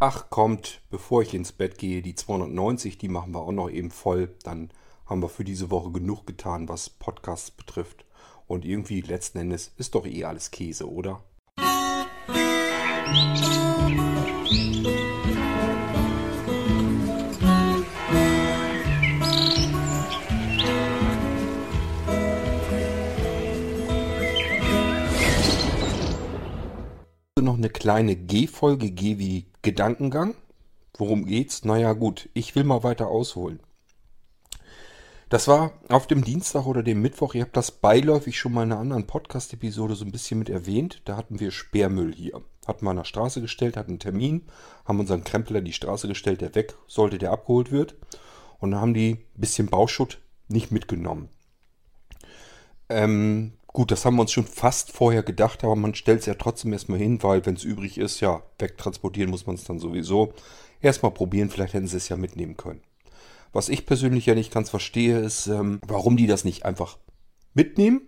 Ach kommt, bevor ich ins Bett gehe, die 290, die machen wir auch noch eben voll. Dann haben wir für diese Woche genug getan, was Podcasts betrifft. Und irgendwie letzten Endes ist doch eh alles Käse, oder? noch eine kleine G-Folge, G wie Gedankengang. Worum geht's? Naja gut, ich will mal weiter ausholen. Das war auf dem Dienstag oder dem Mittwoch, ihr habt das beiläufig schon mal in einer anderen Podcast-Episode so ein bisschen mit erwähnt. Da hatten wir Sperrmüll hier. Hatten wir an der Straße gestellt, hatten einen Termin, haben unseren Krempler die Straße gestellt, der weg sollte, der abgeholt wird. Und dann haben die ein bisschen Bauschutt nicht mitgenommen. Ähm, Gut, das haben wir uns schon fast vorher gedacht, aber man stellt es ja trotzdem erstmal hin, weil wenn es übrig ist, ja, wegtransportieren muss man es dann sowieso. Erstmal probieren, vielleicht hätten sie es ja mitnehmen können. Was ich persönlich ja nicht ganz verstehe, ist, ähm, warum die das nicht einfach mitnehmen,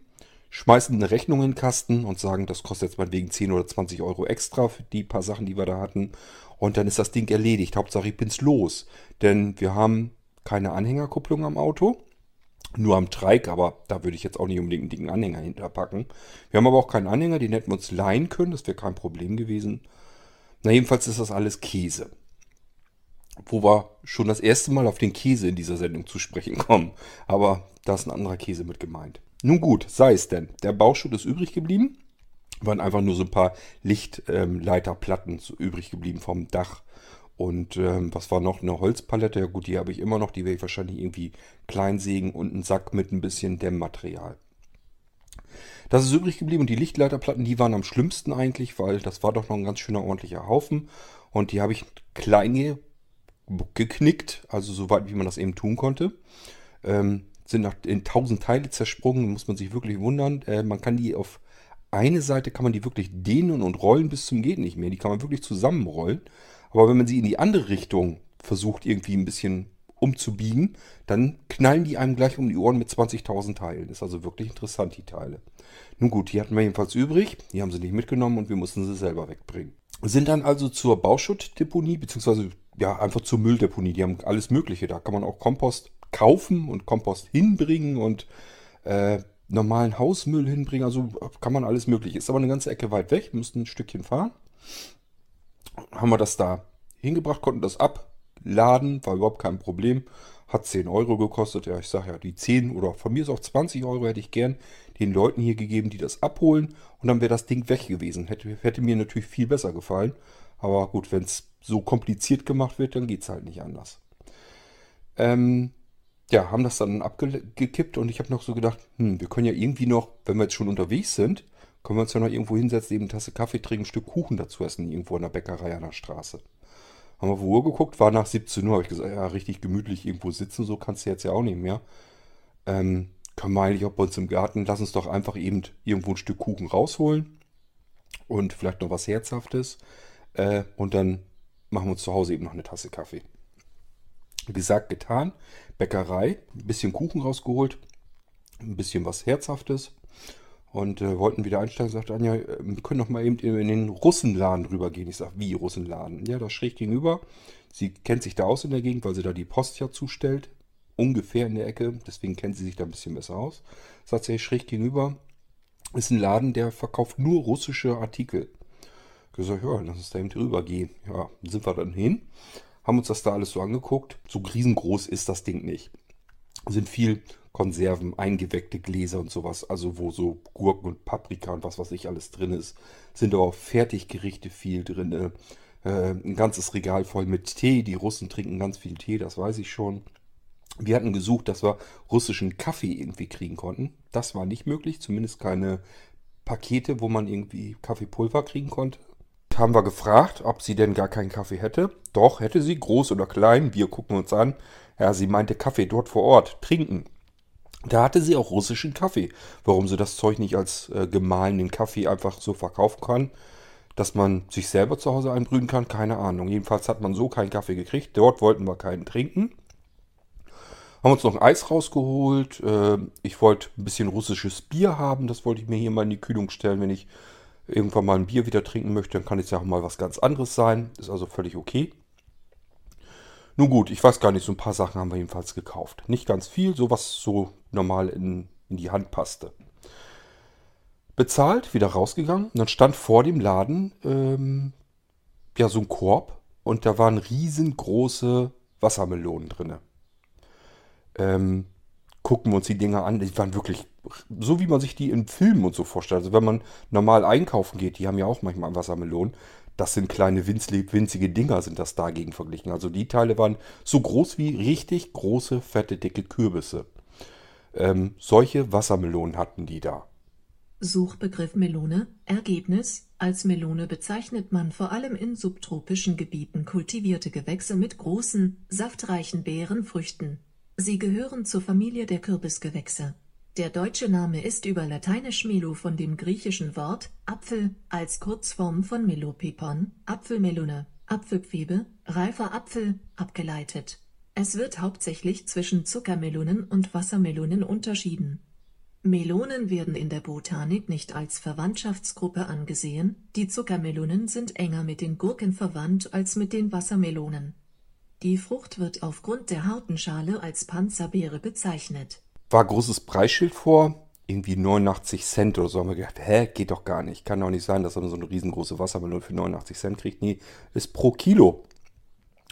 schmeißen eine Rechnung in den Kasten und sagen, das kostet jetzt mal wegen 10 oder 20 Euro extra für die paar Sachen, die wir da hatten. Und dann ist das Ding erledigt. Hauptsache, ich bin's los. Denn wir haben keine Anhängerkupplung am Auto nur am Trike, aber da würde ich jetzt auch nicht unbedingt einen dicken Anhänger hinterpacken. Wir haben aber auch keinen Anhänger, den hätten wir uns leihen können, das wäre kein Problem gewesen. Na, jedenfalls ist das alles Käse. Wo wir schon das erste Mal auf den Käse in dieser Sendung zu sprechen kommen. Aber da ist ein anderer Käse mit gemeint. Nun gut, sei es denn. Der Bauschutt ist übrig geblieben. Waren einfach nur so ein paar Lichtleiterplatten ähm, übrig geblieben vom Dach. Und ähm, was war noch? Eine Holzpalette. Ja gut, die habe ich immer noch. Die werde ich wahrscheinlich irgendwie klein sägen und einen Sack mit ein bisschen Dämmmaterial. Das ist übrig geblieben und die Lichtleiterplatten, die waren am schlimmsten eigentlich, weil das war doch noch ein ganz schöner ordentlicher Haufen. Und die habe ich klein geknickt, also so weit wie man das eben tun konnte. Ähm, sind nach, in tausend Teile zersprungen, muss man sich wirklich wundern. Äh, man kann die auf eine Seite kann man die wirklich dehnen und rollen bis zum geht nicht mehr. Die kann man wirklich zusammenrollen. Aber wenn man sie in die andere Richtung versucht, irgendwie ein bisschen umzubiegen, dann knallen die einem gleich um die Ohren mit 20.000 Teilen. Ist also wirklich interessant, die Teile. Nun gut, die hatten wir jedenfalls übrig. Die haben sie nicht mitgenommen und wir mussten sie selber wegbringen. Sind dann also zur Bauschuttdeponie, beziehungsweise ja, einfach zur Mülldeponie. Die haben alles Mögliche. Da kann man auch Kompost kaufen und Kompost hinbringen und äh, normalen Hausmüll hinbringen. Also kann man alles Mögliche. Ist aber eine ganze Ecke weit weg. Wir mussten ein Stückchen fahren haben wir das da hingebracht, konnten das abladen, war überhaupt kein Problem. Hat 10 Euro gekostet. Ja, ich sage ja, die 10 oder von mir ist auch 20 Euro hätte ich gern den Leuten hier gegeben, die das abholen. Und dann wäre das Ding weg gewesen. Hätte, hätte mir natürlich viel besser gefallen. Aber gut, wenn es so kompliziert gemacht wird, dann geht es halt nicht anders. Ähm, ja, haben das dann abgekippt und ich habe noch so gedacht, hm, wir können ja irgendwie noch, wenn wir jetzt schon unterwegs sind, können wir uns ja noch irgendwo hinsetzen, eben eine Tasse Kaffee trinken, ein Stück Kuchen dazu essen, irgendwo in der Bäckerei an der Straße. Haben wir auf die Uhr geguckt, war nach 17 Uhr, habe ich gesagt, ja, richtig gemütlich irgendwo sitzen, so kannst du jetzt ja auch nicht mehr. Ähm, können wir eigentlich auch bei uns im Garten, lass uns doch einfach eben irgendwo ein Stück Kuchen rausholen und vielleicht noch was Herzhaftes äh, und dann machen wir uns zu Hause eben noch eine Tasse Kaffee. Wie gesagt, getan. Bäckerei, ein bisschen Kuchen rausgeholt, ein bisschen was Herzhaftes und äh, wollten wieder einsteigen. Sagt Anja, wir können doch mal eben in den Russenladen rübergehen. Ich sage, wie Russenladen? Ja, da schräg gegenüber. Sie kennt sich da aus in der Gegend, weil sie da die Post ja zustellt. Ungefähr in der Ecke. Deswegen kennt sie sich da ein bisschen besser aus. Sagt sie, schräg gegenüber ist ein Laden, der verkauft nur russische Artikel. Ich gesagt, ja, lass uns da eben drüber gehen. Ja, sind wir dann hin. Haben uns das da alles so angeguckt. So riesengroß ist das Ding nicht. Sind viel Konserven, eingeweckte Gläser und sowas, also wo so Gurken und Paprika und was weiß ich alles drin ist. Sind auch Fertiggerichte viel drin. Äh, ein ganzes Regal voll mit Tee. Die Russen trinken ganz viel Tee, das weiß ich schon. Wir hatten gesucht, dass wir russischen Kaffee irgendwie kriegen konnten. Das war nicht möglich, zumindest keine Pakete, wo man irgendwie Kaffeepulver kriegen konnte. Haben wir gefragt, ob sie denn gar keinen Kaffee hätte. Doch, hätte sie, groß oder klein. Wir gucken uns an. Ja, sie meinte Kaffee dort vor Ort, trinken. Da hatte sie auch russischen Kaffee. Warum sie das Zeug nicht als äh, gemahlenen Kaffee einfach so verkaufen kann, dass man sich selber zu Hause einbrühen kann, keine Ahnung. Jedenfalls hat man so keinen Kaffee gekriegt. Dort wollten wir keinen trinken. Haben uns noch ein Eis rausgeholt. Äh, ich wollte ein bisschen russisches Bier haben. Das wollte ich mir hier mal in die Kühlung stellen, wenn ich irgendwann mal ein Bier wieder trinken möchte, dann kann es ja auch mal was ganz anderes sein. Ist also völlig okay. Nun gut, ich weiß gar nicht, so ein paar Sachen haben wir jedenfalls gekauft. Nicht ganz viel, so was so normal in, in die Hand passte. Bezahlt, wieder rausgegangen und dann stand vor dem Laden ähm, ja so ein Korb und da waren riesengroße Wassermelonen drin. Ähm, gucken wir uns die Dinger an, die waren wirklich so, wie man sich die in Filmen und so vorstellt. Also wenn man normal einkaufen geht, die haben ja auch manchmal Wassermelonen, das sind kleine winzige Dinger, sind das dagegen verglichen. Also die Teile waren so groß wie richtig große, fette, dicke Kürbisse. Ähm, solche Wassermelonen hatten die da. Suchbegriff Melone Ergebnis Als Melone bezeichnet man vor allem in subtropischen Gebieten kultivierte Gewächse mit großen, saftreichen Beerenfrüchten. Sie gehören zur Familie der Kürbisgewächse. Der deutsche Name ist über lateinisch melo von dem griechischen Wort Apfel als Kurzform von Melopepon, Apfelmelone, Apfelpfebe, reifer Apfel abgeleitet. Es wird hauptsächlich zwischen Zuckermelonen und Wassermelonen unterschieden. Melonen werden in der Botanik nicht als Verwandtschaftsgruppe angesehen, die Zuckermelonen sind enger mit den Gurken verwandt als mit den Wassermelonen. Die Frucht wird aufgrund der harten Schale als Panzerbeere bezeichnet war großes Preisschild vor, irgendwie 89 Cent oder so. Haben wir gedacht, hä, geht doch gar nicht. Kann doch nicht sein, dass man so eine riesengroße Wassermelone für 89 Cent kriegt. Nee, ist pro Kilo.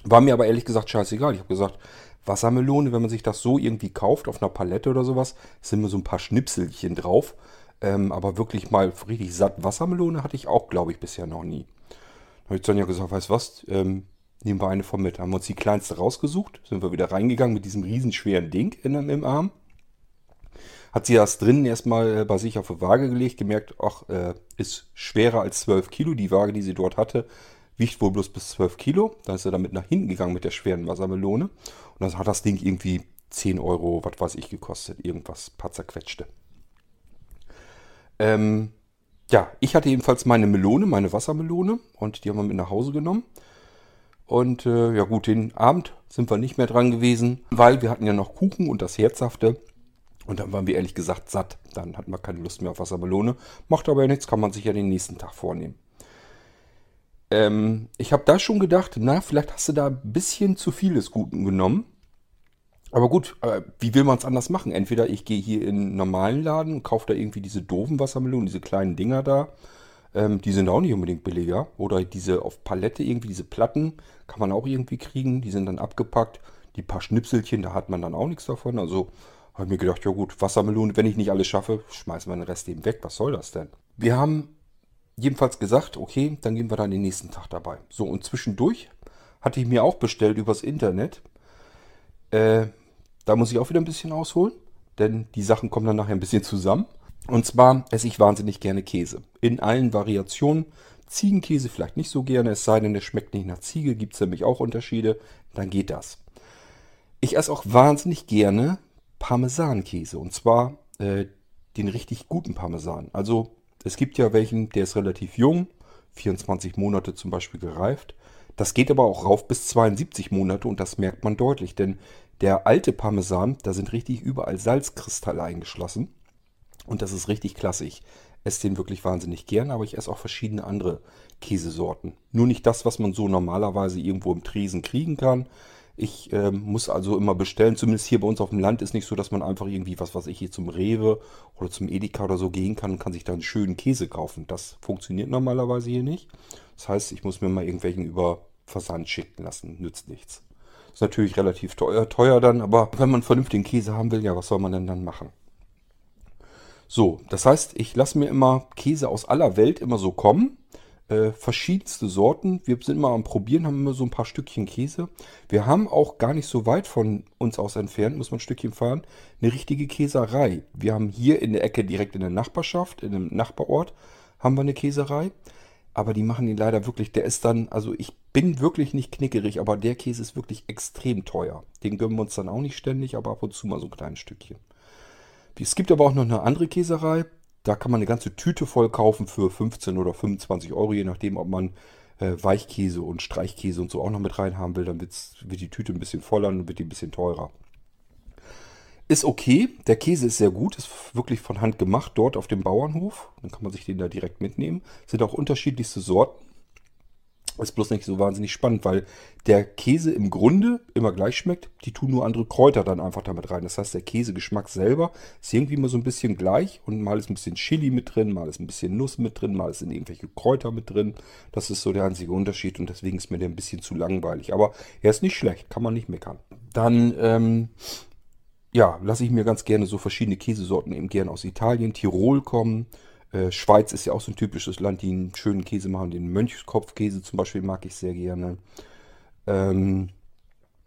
War mir aber ehrlich gesagt scheißegal. Ich habe gesagt, Wassermelone, wenn man sich das so irgendwie kauft, auf einer Palette oder sowas, sind mir so ein paar Schnipselchen drauf. Ähm, aber wirklich mal richtig satt Wassermelone hatte ich auch, glaube ich, bisher noch nie. Da habe ich dann ja gesagt, weißt du was, ähm, nehmen wir eine von mit. Haben wir uns die kleinste rausgesucht, sind wir wieder reingegangen mit diesem riesenschweren Ding in, im Arm hat sie das drinnen erstmal äh, bei sich auf die Waage gelegt, gemerkt, ach, äh, ist schwerer als 12 Kilo. Die Waage, die sie dort hatte, wiegt wohl bloß bis 12 Kilo. Dann ist sie damit nach hinten gegangen mit der schweren Wassermelone. Und dann hat das Ding irgendwie 10 Euro, was weiß ich, gekostet. Irgendwas, paar zerquetschte. Ähm, ja, ich hatte jedenfalls meine Melone, meine Wassermelone. Und die haben wir mit nach Hause genommen. Und äh, ja gut, den Abend sind wir nicht mehr dran gewesen, weil wir hatten ja noch Kuchen und das Herzhafte. Und dann waren wir ehrlich gesagt satt. Dann hatten wir keine Lust mehr auf Wassermelone. Macht aber ja nichts, kann man sich ja den nächsten Tag vornehmen. Ähm, ich habe da schon gedacht, na, vielleicht hast du da ein bisschen zu viel des Guten genommen. Aber gut, äh, wie will man es anders machen? Entweder ich gehe hier in einen normalen Laden und kaufe da irgendwie diese doofen Wassermelonen, diese kleinen Dinger da. Ähm, die sind auch nicht unbedingt billiger. Oder diese auf Palette irgendwie, diese Platten, kann man auch irgendwie kriegen. Die sind dann abgepackt. Die paar Schnipselchen, da hat man dann auch nichts davon. Also habe mir gedacht, ja gut, Wassermelone, wenn ich nicht alles schaffe, schmeißen wir den Rest eben weg. Was soll das denn? Wir haben jedenfalls gesagt, okay, dann gehen wir dann den nächsten Tag dabei. So, und zwischendurch hatte ich mir auch bestellt übers Internet. Äh, da muss ich auch wieder ein bisschen ausholen, denn die Sachen kommen dann nachher ein bisschen zusammen. Und zwar esse ich wahnsinnig gerne Käse. In allen Variationen. Ziegenkäse vielleicht nicht so gerne, es sei denn, der schmeckt nicht nach Ziege, gibt es nämlich auch Unterschiede. Dann geht das. Ich esse auch wahnsinnig gerne Parmesankäse. Und zwar äh, den richtig guten Parmesan. Also es gibt ja welchen, der ist relativ jung, 24 Monate zum Beispiel gereift. Das geht aber auch rauf bis 72 Monate und das merkt man deutlich, denn der alte Parmesan, da sind richtig überall Salzkristalle eingeschlossen. Und das ist richtig klasse. Ich esse den wirklich wahnsinnig gern, aber ich esse auch verschiedene andere Käsesorten. Nur nicht das, was man so normalerweise irgendwo im Tresen kriegen kann, ich äh, muss also immer bestellen, zumindest hier bei uns auf dem Land ist nicht so, dass man einfach irgendwie, was weiß ich, hier zum Rewe oder zum Edeka oder so gehen kann und kann sich da einen schönen Käse kaufen. Das funktioniert normalerweise hier nicht. Das heißt, ich muss mir mal irgendwelchen über Versand schicken lassen. Nützt nichts. Ist natürlich relativ teuer, teuer dann, aber wenn man vernünftigen Käse haben will, ja, was soll man denn dann machen? So, das heißt, ich lasse mir immer Käse aus aller Welt immer so kommen äh, verschiedenste Sorten. Wir sind mal am Probieren, haben immer so ein paar Stückchen Käse. Wir haben auch gar nicht so weit von uns aus entfernt, muss man ein Stückchen fahren, eine richtige Käserei. Wir haben hier in der Ecke direkt in der Nachbarschaft, in einem Nachbarort, haben wir eine Käserei. Aber die machen ihn leider wirklich, der ist dann, also ich bin wirklich nicht knickerig, aber der Käse ist wirklich extrem teuer. Den gönnen wir uns dann auch nicht ständig, aber ab und zu mal so ein kleines Stückchen. Es gibt aber auch noch eine andere Käserei, da kann man eine ganze Tüte voll kaufen für 15 oder 25 Euro, je nachdem, ob man äh, Weichkäse und Streichkäse und so auch noch mit rein haben will. Dann wird die Tüte ein bisschen voller und wird die ein bisschen teurer. Ist okay, der Käse ist sehr gut, ist wirklich von Hand gemacht dort auf dem Bauernhof. Dann kann man sich den da direkt mitnehmen. Sind auch unterschiedlichste Sorten. Ist bloß nicht so wahnsinnig spannend, weil der Käse im Grunde immer gleich schmeckt. Die tun nur andere Kräuter dann einfach damit rein. Das heißt, der Käsegeschmack selber ist irgendwie immer so ein bisschen gleich. Und mal ist ein bisschen Chili mit drin, mal ist ein bisschen Nuss mit drin, mal sind irgendwelche Kräuter mit drin. Das ist so der einzige Unterschied und deswegen ist mir der ein bisschen zu langweilig. Aber er ist nicht schlecht, kann man nicht meckern. Dann, ähm, ja, lasse ich mir ganz gerne so verschiedene Käsesorten eben gerne aus Italien, Tirol kommen. Äh, Schweiz ist ja auch so ein typisches Land, die einen schönen Käse machen. Den Mönchskopfkäse zum Beispiel mag ich sehr gerne. Ähm,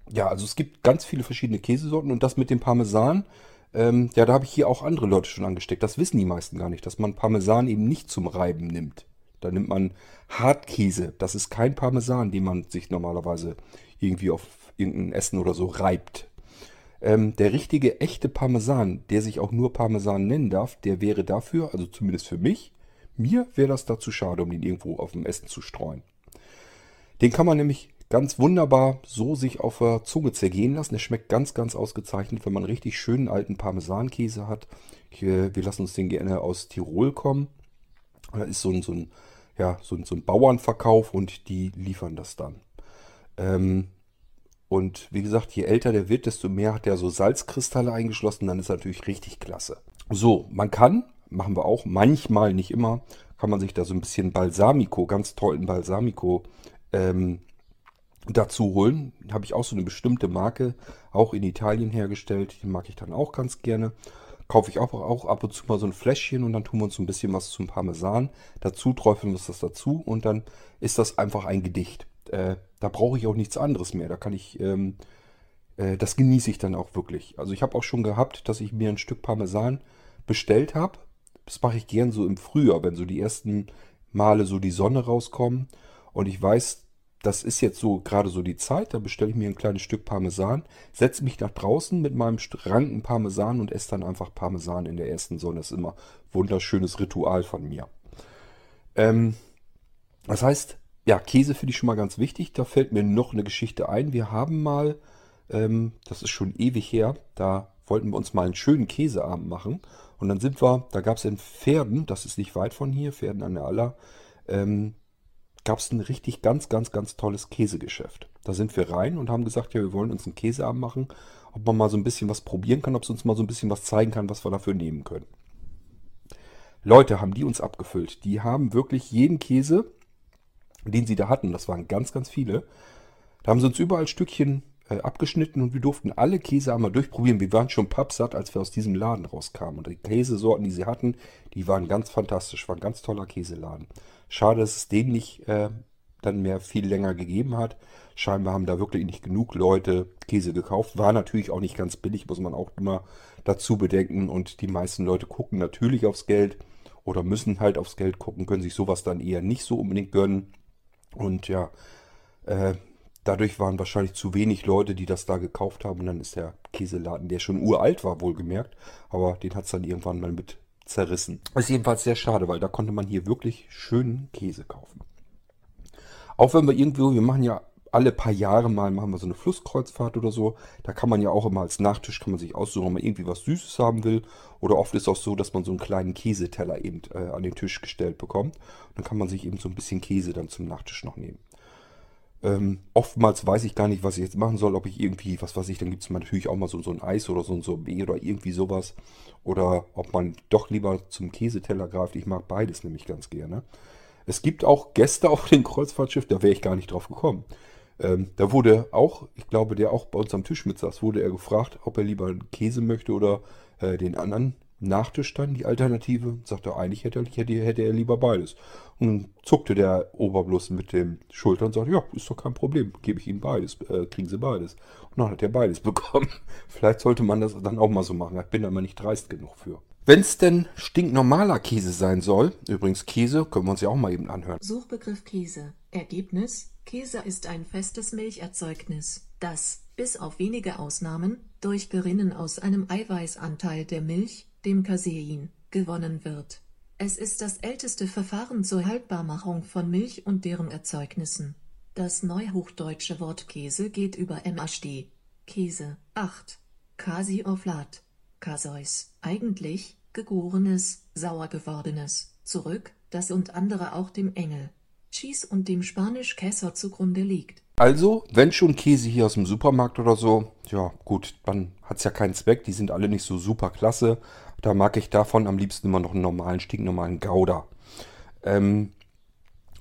ja, also es gibt ganz viele verschiedene Käsesorten und das mit dem Parmesan, ähm, ja, da habe ich hier auch andere Leute schon angesteckt. Das wissen die meisten gar nicht, dass man Parmesan eben nicht zum Reiben nimmt. Da nimmt man Hartkäse. Das ist kein Parmesan, den man sich normalerweise irgendwie auf irgendein Essen oder so reibt. Ähm, der richtige, echte Parmesan, der sich auch nur Parmesan nennen darf, der wäre dafür, also zumindest für mich, mir wäre das dazu schade, um ihn irgendwo auf dem Essen zu streuen. Den kann man nämlich ganz wunderbar so sich auf der Zunge zergehen lassen. Der schmeckt ganz, ganz ausgezeichnet, wenn man richtig schönen alten Parmesankäse hat. wir lassen uns den gerne aus Tirol kommen. Da ist so ein, so ein, ja, so ein, so ein Bauernverkauf und die liefern das dann. Ähm, und wie gesagt, je älter der wird, desto mehr hat er so Salzkristalle eingeschlossen. Dann ist natürlich richtig klasse. So, man kann, machen wir auch, manchmal, nicht immer, kann man sich da so ein bisschen Balsamico, ganz tollen Balsamico ähm, dazu holen. Habe ich auch so eine bestimmte Marke, auch in Italien hergestellt. Die mag ich dann auch ganz gerne. Kaufe ich auch, auch ab und zu mal so ein Fläschchen und dann tun wir uns so ein bisschen was zum Parmesan. Dazu träufeln wir das dazu und dann ist das einfach ein Gedicht. Äh, da brauche ich auch nichts anderes mehr. Da kann ich, ähm, äh, das genieße ich dann auch wirklich. Also ich habe auch schon gehabt, dass ich mir ein Stück Parmesan bestellt habe. Das mache ich gern so im Frühjahr, wenn so die ersten Male so die Sonne rauskommen. Und ich weiß, das ist jetzt so gerade so die Zeit. Da bestelle ich mir ein kleines Stück Parmesan, setze mich nach draußen mit meinem Ranken Parmesan und esse dann einfach Parmesan in der ersten Sonne. Das ist immer ein wunderschönes Ritual von mir. Ähm, das heißt, ja, Käse finde ich schon mal ganz wichtig. Da fällt mir noch eine Geschichte ein. Wir haben mal, ähm, das ist schon ewig her, da wollten wir uns mal einen schönen Käseabend machen. Und dann sind wir, da gab es in Pferden, das ist nicht weit von hier, Pferden an der Aller, ähm, gab es ein richtig ganz, ganz, ganz tolles Käsegeschäft. Da sind wir rein und haben gesagt, ja, wir wollen uns einen Käseabend machen, ob man mal so ein bisschen was probieren kann, ob es uns mal so ein bisschen was zeigen kann, was wir dafür nehmen können. Leute haben die uns abgefüllt. Die haben wirklich jeden Käse den sie da hatten, das waren ganz, ganz viele, da haben sie uns überall Stückchen äh, abgeschnitten und wir durften alle Käse einmal durchprobieren. Wir waren schon pappsatt, als wir aus diesem Laden rauskamen. Und die Käsesorten, die sie hatten, die waren ganz fantastisch, war ein ganz toller Käseladen. Schade, dass es den nicht äh, dann mehr viel länger gegeben hat. Scheinbar haben da wirklich nicht genug Leute Käse gekauft. War natürlich auch nicht ganz billig, muss man auch immer dazu bedenken. Und die meisten Leute gucken natürlich aufs Geld oder müssen halt aufs Geld gucken, können sich sowas dann eher nicht so unbedingt gönnen. Und ja, äh, dadurch waren wahrscheinlich zu wenig Leute, die das da gekauft haben. Und dann ist der Käseladen, der schon uralt war, wohlgemerkt, aber den hat es dann irgendwann mal mit zerrissen. Ist jedenfalls sehr schade, weil da konnte man hier wirklich schönen Käse kaufen. Auch wenn wir irgendwo, wir machen ja alle paar Jahre mal machen wir so eine Flusskreuzfahrt oder so. Da kann man ja auch immer als Nachtisch kann man sich aussuchen, ob man irgendwie was Süßes haben will. Oder oft ist auch so, dass man so einen kleinen Käseteller eben äh, an den Tisch gestellt bekommt. Dann kann man sich eben so ein bisschen Käse dann zum Nachtisch noch nehmen. Ähm, oftmals weiß ich gar nicht, was ich jetzt machen soll, ob ich irgendwie, was weiß ich, dann gibt es natürlich auch mal so, so ein Eis oder so ein Sorbet oder irgendwie sowas. Oder ob man doch lieber zum Käseteller greift. Ich mag beides nämlich ganz gerne. Es gibt auch Gäste auf dem Kreuzfahrtschiff, da wäre ich gar nicht drauf gekommen. Ähm, da wurde auch, ich glaube, der auch bei uns am Tisch mitsaß, wurde er gefragt, ob er lieber einen Käse möchte oder äh, den anderen Nachtisch dann, die Alternative. Sagte er, eigentlich hätte er, hätte, hätte er lieber beides. Und zuckte der Oberbloß mit den Schultern und sagte, ja, ist doch kein Problem, gebe ich Ihnen beides, äh, kriegen Sie beides. Und dann hat er beides bekommen. Vielleicht sollte man das dann auch mal so machen. Ich bin da mal nicht dreist genug für. Wenn es denn stinknormaler Käse sein soll, übrigens Käse, können wir uns ja auch mal eben anhören. Suchbegriff Käse. Ergebnis Käse ist ein festes Milcherzeugnis, das, bis auf wenige Ausnahmen, durch Gerinnen aus einem Eiweißanteil der Milch, dem Casein, gewonnen wird. Es ist das älteste Verfahren zur Haltbarmachung von Milch und deren Erzeugnissen. Das neuhochdeutsche Wort Käse geht über MHD. Käse, 8. Casioflat, Caseus, eigentlich, gegorenes, sauer gewordenes, zurück, das und andere auch dem Engel, Cheese und dem Spanisch Käser zugrunde liegt. Also, wenn schon Käse hier aus dem Supermarkt oder so, ja gut, dann hat es ja keinen Zweck. Die sind alle nicht so super klasse. Da mag ich davon am liebsten immer noch einen normalen, stinknormalen Gouda. Ähm,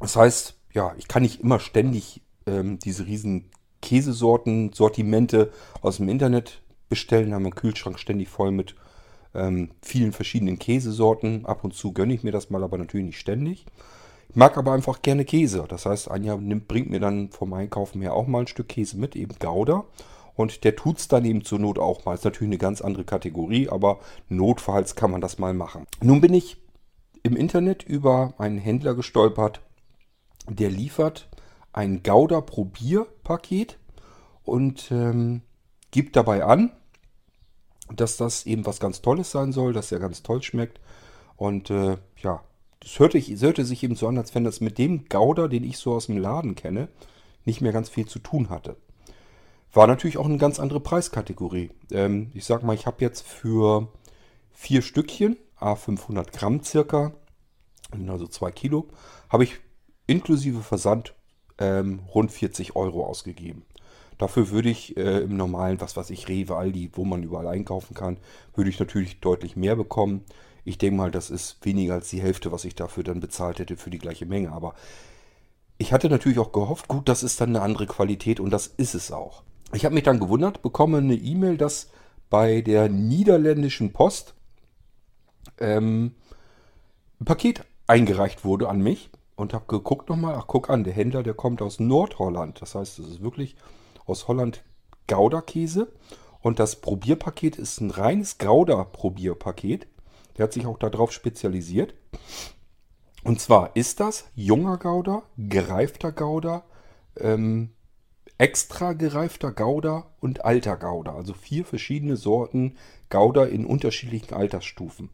das heißt, ja, ich kann nicht immer ständig ähm, diese riesen Käsesorten, Sortimente aus dem Internet bestellen. Haben einen Kühlschrank ständig voll mit ähm, vielen verschiedenen Käsesorten. Ab und zu gönne ich mir das mal, aber natürlich nicht ständig. Mag aber einfach gerne Käse. Das heißt, Anja nimmt, bringt mir dann vom Einkaufen her auch mal ein Stück Käse mit, eben Gouda. Und der tut es dann eben zur Not auch mal. Ist natürlich eine ganz andere Kategorie, aber notfalls kann man das mal machen. Nun bin ich im Internet über einen Händler gestolpert, der liefert ein Gouda-Probierpaket und ähm, gibt dabei an, dass das eben was ganz Tolles sein soll, dass er ganz toll schmeckt. Und äh, ja, das hörte, ich, das hörte sich eben so an, als wenn das mit dem Gouda, den ich so aus dem Laden kenne, nicht mehr ganz viel zu tun hatte. War natürlich auch eine ganz andere Preiskategorie. Ähm, ich sag mal, ich habe jetzt für vier Stückchen, a 500 Gramm circa, also zwei Kilo, habe ich inklusive Versand ähm, rund 40 Euro ausgegeben. Dafür würde ich äh, im normalen, was weiß ich, Rewe, Aldi, wo man überall einkaufen kann, würde ich natürlich deutlich mehr bekommen. Ich denke mal, das ist weniger als die Hälfte, was ich dafür dann bezahlt hätte für die gleiche Menge. Aber ich hatte natürlich auch gehofft, gut, das ist dann eine andere Qualität und das ist es auch. Ich habe mich dann gewundert, bekomme eine E-Mail, dass bei der niederländischen Post ähm, ein Paket eingereicht wurde an mich und habe geguckt nochmal, ach guck an, der Händler, der kommt aus Nordholland. Das heißt, es ist wirklich aus Holland Gouda-Käse. Und das Probierpaket ist ein reines Gouda-Probierpaket. Der hat sich auch darauf spezialisiert. Und zwar ist das junger Gouda, gereifter Gouda, ähm, extra gereifter Gouda und alter Gouda. Also vier verschiedene Sorten Gouda in unterschiedlichen Altersstufen.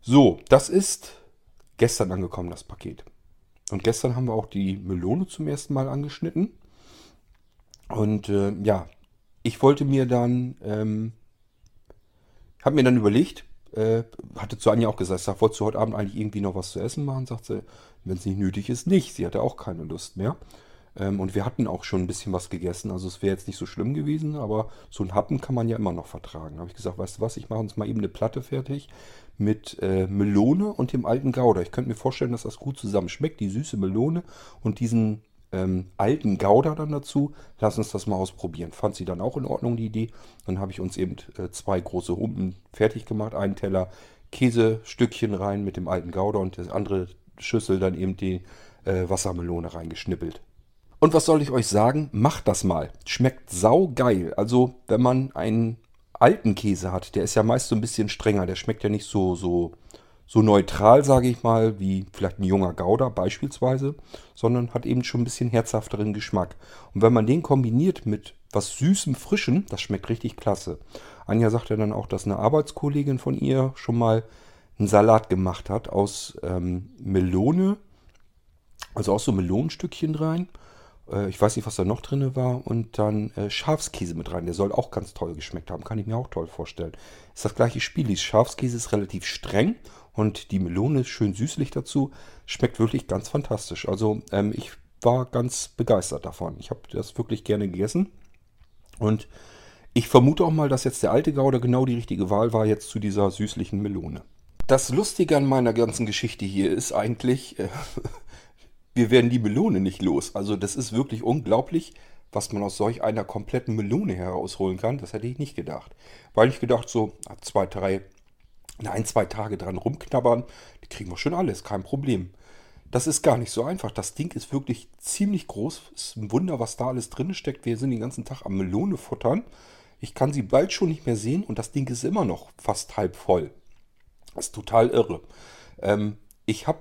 So, das ist gestern angekommen, das Paket. Und gestern haben wir auch die Melone zum ersten Mal angeschnitten. Und äh, ja, ich wollte mir dann, ähm, habe mir dann überlegt, äh, hatte zu Anja auch gesagt, sag, wolltest du heute Abend eigentlich irgendwie noch was zu essen machen? Sagt sie, wenn es nicht nötig ist, nicht. Sie hatte auch keine Lust mehr. Ähm, und wir hatten auch schon ein bisschen was gegessen. Also es wäre jetzt nicht so schlimm gewesen, aber so ein Happen kann man ja immer noch vertragen. Da habe ich gesagt, weißt du was, ich mache uns mal eben eine Platte fertig mit äh, Melone und dem alten Gouda. Ich könnte mir vorstellen, dass das gut zusammen schmeckt, die süße Melone und diesen ähm, alten Gouda dann dazu. Lass uns das mal ausprobieren. Fand sie dann auch in Ordnung, die Idee. Dann habe ich uns eben äh, zwei große Humpen fertig gemacht. Einen Teller Käsestückchen rein mit dem alten Gouda und das andere Schüssel dann eben die äh, Wassermelone reingeschnippelt. Und was soll ich euch sagen? Macht das mal. Schmeckt sau geil. Also, wenn man einen alten Käse hat, der ist ja meist so ein bisschen strenger. Der schmeckt ja nicht so, so so neutral, sage ich mal, wie vielleicht ein junger Gouda beispielsweise, sondern hat eben schon ein bisschen herzhafteren Geschmack. Und wenn man den kombiniert mit was Süßem, Frischem, das schmeckt richtig klasse. Anja sagte dann auch, dass eine Arbeitskollegin von ihr schon mal einen Salat gemacht hat aus ähm, Melone, also auch so Melonenstückchen rein. Äh, ich weiß nicht, was da noch drin war. Und dann äh, Schafskäse mit rein. Der soll auch ganz toll geschmeckt haben. Kann ich mir auch toll vorstellen. Ist das gleiche Spiel. Schafskäse ist relativ streng und die Melone ist schön süßlich dazu. Schmeckt wirklich ganz fantastisch. Also ähm, ich war ganz begeistert davon. Ich habe das wirklich gerne gegessen. Und ich vermute auch mal, dass jetzt der alte Gouda genau die richtige Wahl war jetzt zu dieser süßlichen Melone. Das Lustige an meiner ganzen Geschichte hier ist eigentlich, äh, wir werden die Melone nicht los. Also das ist wirklich unglaublich, was man aus solch einer kompletten Melone herausholen kann. Das hätte ich nicht gedacht. Weil ich gedacht, so zwei, drei ein, zwei Tage dran rumknabbern, die kriegen wir schon alles, kein Problem. Das ist gar nicht so einfach. Das Ding ist wirklich ziemlich groß. Ist ein Wunder, was da alles drin steckt. Wir sind den ganzen Tag am Melone futtern. Ich kann sie bald schon nicht mehr sehen und das Ding ist immer noch fast halb voll. Das ist total irre. Ähm, ich habe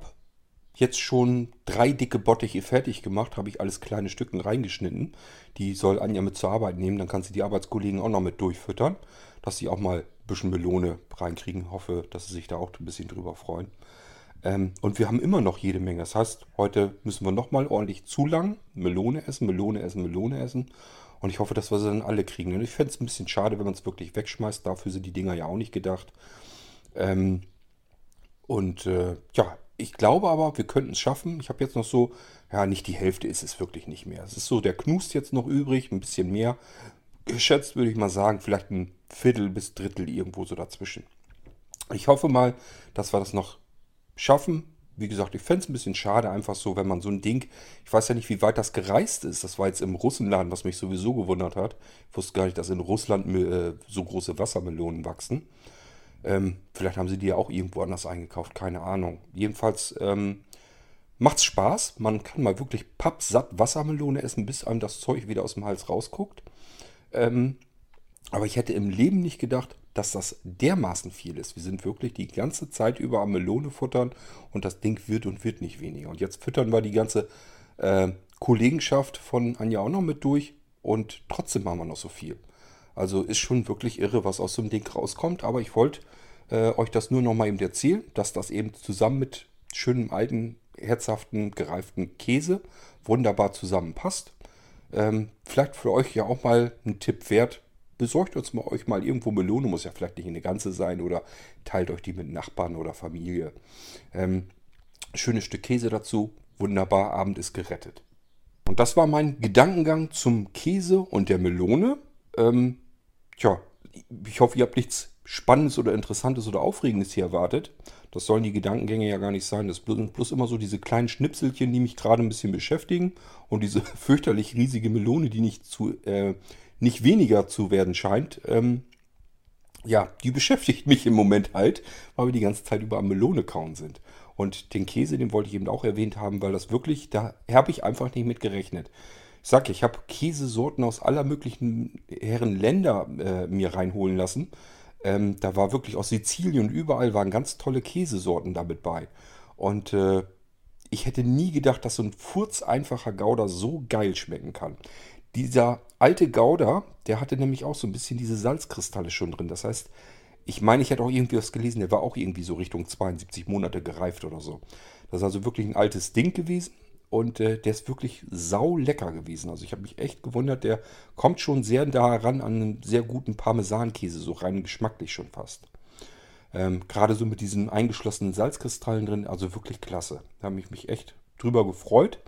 jetzt schon drei dicke Bottiche fertig gemacht, habe ich alles kleine Stücken reingeschnitten. Die soll Anja mit zur Arbeit nehmen, dann kann sie die Arbeitskollegen auch noch mit durchfüttern, dass sie auch mal bisschen Melone reinkriegen. Hoffe, dass sie sich da auch ein bisschen drüber freuen. Ähm, und wir haben immer noch jede Menge. Das heißt, heute müssen wir nochmal ordentlich zulangen, Melone essen, Melone essen, Melone essen. Und ich hoffe, dass wir sie dann alle kriegen. Und ich fände es ein bisschen schade, wenn man es wirklich wegschmeißt. Dafür sind die Dinger ja auch nicht gedacht. Ähm, und äh, ja, ich glaube aber, wir könnten es schaffen. Ich habe jetzt noch so, ja, nicht die Hälfte ist es wirklich nicht mehr. Es ist so, der Knust jetzt noch übrig, ein bisschen mehr. Geschätzt würde ich mal sagen, vielleicht ein Viertel bis Drittel irgendwo so dazwischen. Ich hoffe mal, dass wir das noch schaffen. Wie gesagt, ich fände es ein bisschen schade, einfach so, wenn man so ein Ding, ich weiß ja nicht, wie weit das gereist ist. Das war jetzt im Russenladen, was mich sowieso gewundert hat. Ich wusste gar nicht, dass in Russland äh, so große Wassermelonen wachsen. Ähm, vielleicht haben sie die ja auch irgendwo anders eingekauft, keine Ahnung. Jedenfalls ähm, macht's Spaß. Man kann mal wirklich pappsatt Wassermelone essen, bis einem das Zeug wieder aus dem Hals rausguckt. Ähm, aber ich hätte im Leben nicht gedacht, dass das dermaßen viel ist. Wir sind wirklich die ganze Zeit über am Melone futtern und das Ding wird und wird nicht weniger. Und jetzt füttern wir die ganze äh, Kollegenschaft von Anja auch noch mit durch und trotzdem machen wir noch so viel. Also ist schon wirklich irre, was aus so einem Ding rauskommt. Aber ich wollte äh, euch das nur noch mal eben erzählen, dass das eben zusammen mit schönem alten, herzhaften, gereiften Käse wunderbar zusammenpasst. Ähm, vielleicht für euch ja auch mal ein Tipp wert, besorgt uns mal euch mal irgendwo Melone, muss ja vielleicht nicht eine ganze sein oder teilt euch die mit Nachbarn oder Familie. Ähm, schönes Stück Käse dazu, wunderbar, Abend ist gerettet. Und das war mein Gedankengang zum Käse und der Melone. Ähm, tja, ich hoffe, ihr habt nichts Spannendes oder Interessantes oder Aufregendes hier erwartet. Das sollen die Gedankengänge ja gar nicht sein. Das sind bloß immer so diese kleinen Schnipselchen, die mich gerade ein bisschen beschäftigen. Und diese fürchterlich riesige Melone, die nicht zu, äh, nicht weniger zu werden scheint, ähm, ja, die beschäftigt mich im Moment halt, weil wir die ganze Zeit über am Melone kauen sind. Und den Käse, den wollte ich eben auch erwähnt haben, weil das wirklich, da habe ich einfach nicht mit gerechnet. Ich sag ja, ich habe Käsesorten aus aller möglichen Herren Länder äh, mir reinholen lassen. Ähm, da war wirklich aus Sizilien und überall waren ganz tolle Käsesorten damit bei. Und äh, ich hätte nie gedacht, dass so ein furzeinfacher Gouda so geil schmecken kann. Dieser alte Gouda, der hatte nämlich auch so ein bisschen diese Salzkristalle schon drin. Das heißt, ich meine, ich hätte auch irgendwie was gelesen, der war auch irgendwie so Richtung 72 Monate gereift oder so. Das ist also wirklich ein altes Ding gewesen und äh, der ist wirklich sau lecker gewesen. Also ich habe mich echt gewundert, der kommt schon sehr da ran an einen sehr guten Parmesankäse, so rein geschmacklich schon fast. Ähm, Gerade so mit diesen eingeschlossenen Salzkristallen drin, also wirklich klasse. Da habe ich mich echt drüber gefreut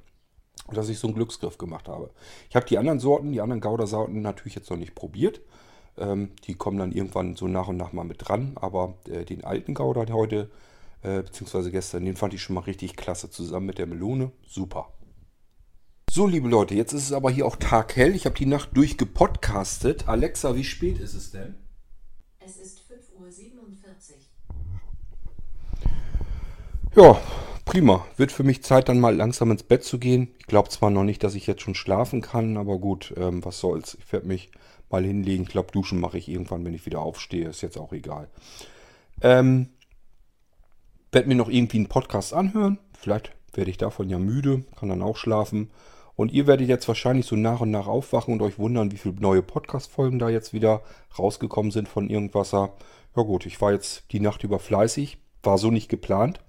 dass ich so einen Glücksgriff gemacht habe. Ich habe die anderen Sorten, die anderen Gouda-Sorten natürlich jetzt noch nicht probiert. Ähm, die kommen dann irgendwann so nach und nach mal mit dran. Aber äh, den alten Gouda heute, äh, beziehungsweise gestern, den fand ich schon mal richtig klasse. Zusammen mit der Melone. Super. So, liebe Leute, jetzt ist es aber hier auch taghell. Ich habe die Nacht durchgepodcastet. Alexa, wie spät ist es denn? Es ist 5.47 Uhr. Ja, prima. Wird für mich Zeit, dann mal langsam ins Bett zu gehen. Ich glaube zwar noch nicht, dass ich jetzt schon schlafen kann, aber gut, ähm, was soll's. Ich werde mich mal hinlegen. Ich glaube, duschen mache ich irgendwann, wenn ich wieder aufstehe. Ist jetzt auch egal. Ähm, werde mir noch irgendwie einen Podcast anhören. Vielleicht werde ich davon ja müde, kann dann auch schlafen. Und ihr werdet jetzt wahrscheinlich so nach und nach aufwachen und euch wundern, wie viele neue Podcast-Folgen da jetzt wieder rausgekommen sind von Irgendwasser. Ja gut, ich war jetzt die Nacht über fleißig. War so nicht geplant.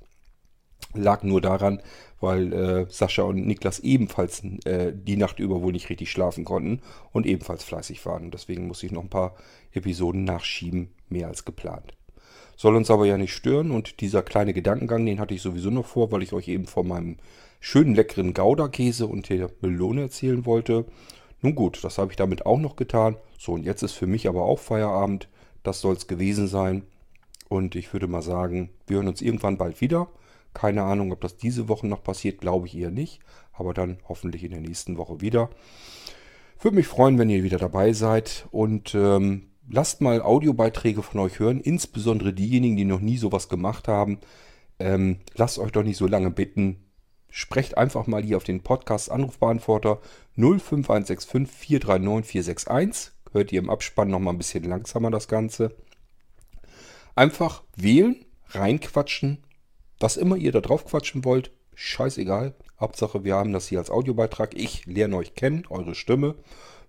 Lag nur daran, weil äh, Sascha und Niklas ebenfalls äh, die Nacht über wohl nicht richtig schlafen konnten und ebenfalls fleißig waren. Deswegen muss ich noch ein paar Episoden nachschieben, mehr als geplant. Soll uns aber ja nicht stören und dieser kleine Gedankengang, den hatte ich sowieso noch vor, weil ich euch eben von meinem schönen leckeren Gouda-Käse und der Melone erzählen wollte. Nun gut, das habe ich damit auch noch getan. So, und jetzt ist für mich aber auch Feierabend. Das soll es gewesen sein. Und ich würde mal sagen, wir hören uns irgendwann bald wieder. Keine Ahnung, ob das diese Woche noch passiert, glaube ich eher nicht. Aber dann hoffentlich in der nächsten Woche wieder. Würde mich freuen, wenn ihr wieder dabei seid. Und ähm, lasst mal Audiobeiträge von euch hören. Insbesondere diejenigen, die noch nie sowas gemacht haben. Ähm, lasst euch doch nicht so lange bitten. Sprecht einfach mal hier auf den Podcast Anrufbeantworter 05165 439 461. Hört ihr im Abspann noch mal ein bisschen langsamer das Ganze. Einfach wählen, reinquatschen was immer ihr da drauf quatschen wollt, scheißegal. Hauptsache, wir haben das hier als Audiobeitrag. Ich lerne euch kennen, eure Stimme.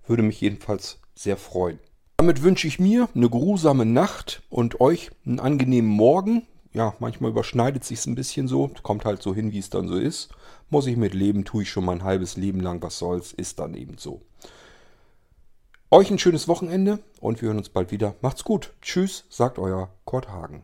Würde mich jedenfalls sehr freuen. Damit wünsche ich mir eine geruhsame Nacht und euch einen angenehmen Morgen. ja, manchmal überschneidet sich ein bisschen so. Kommt halt so hin, wie es dann so ist. Muss ich mit leben, tue ich schon mein halbes Leben lang. Was soll's, ist dann eben so. Euch ein schönes Wochenende und wir hören uns bald wieder. Macht's gut. Tschüss, sagt euer Kurt Hagen.